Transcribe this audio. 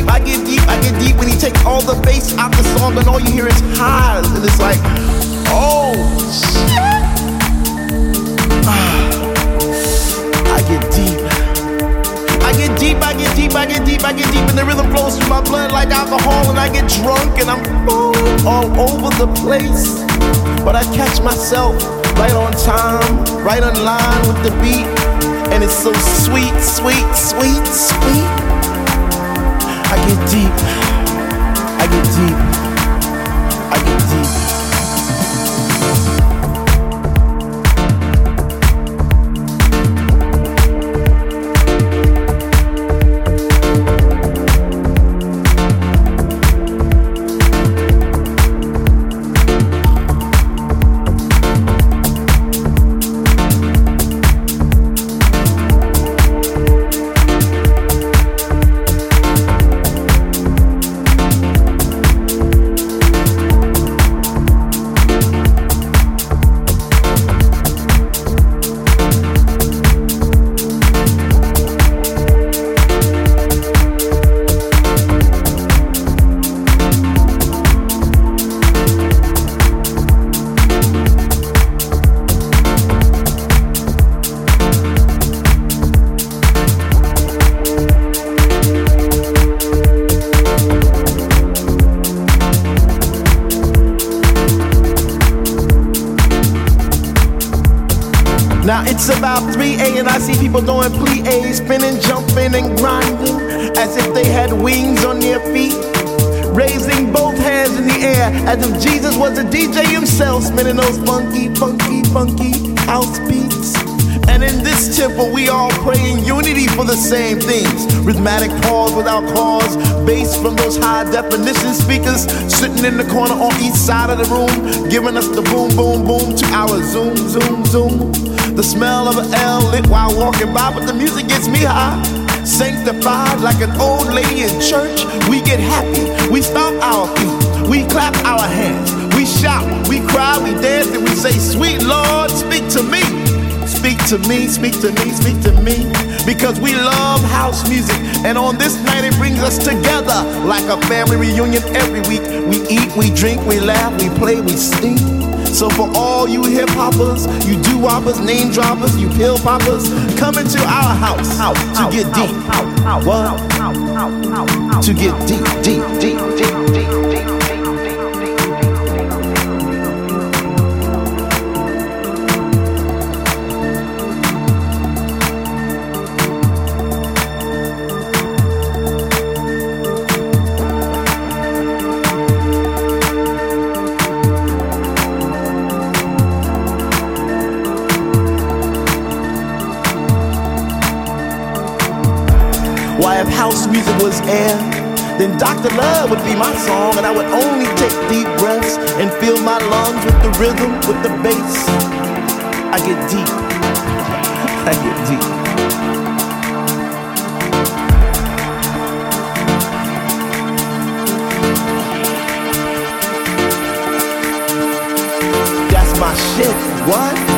Deep, I get deep, I get deep when you take all the bass out the song and all you hear is highs. And it's like, oh, shit. I get deep. I get deep, I get deep, I get deep, I get deep, and the rhythm flows through my blood like alcohol, and I get drunk and I'm all over the place. But I catch myself right on time, right on line with the beat, and it's so sweet, sweet, sweet, sweet. I get deep, definition speakers sitting in the corner on each side of the room, giving us the boom, boom, boom to our zoom, zoom, zoom. The smell of an L lit while walking by, but the music gets me high. Sanctified like an old lady in church, we get happy. We stomp our feet, we clap our hands, we shout, we cry, we dance, and we say, Sweet Lord, speak to me. Speak to me, speak to me, speak to me. Because we love house music. And on this night, it brings us together like a family reunion every week. We eat, we drink, we laugh, we play, we sing. So for all you hip hoppers, you do woppers, name droppers, you pill poppers, come into our house, to get deep. What? To get deep, deep, deep, deep, deep, deep. music was air, then Dr. Love would be my song, and I would only take deep breaths and fill my lungs with the rhythm, with the bass. I get deep. I get deep. That's my shit. What?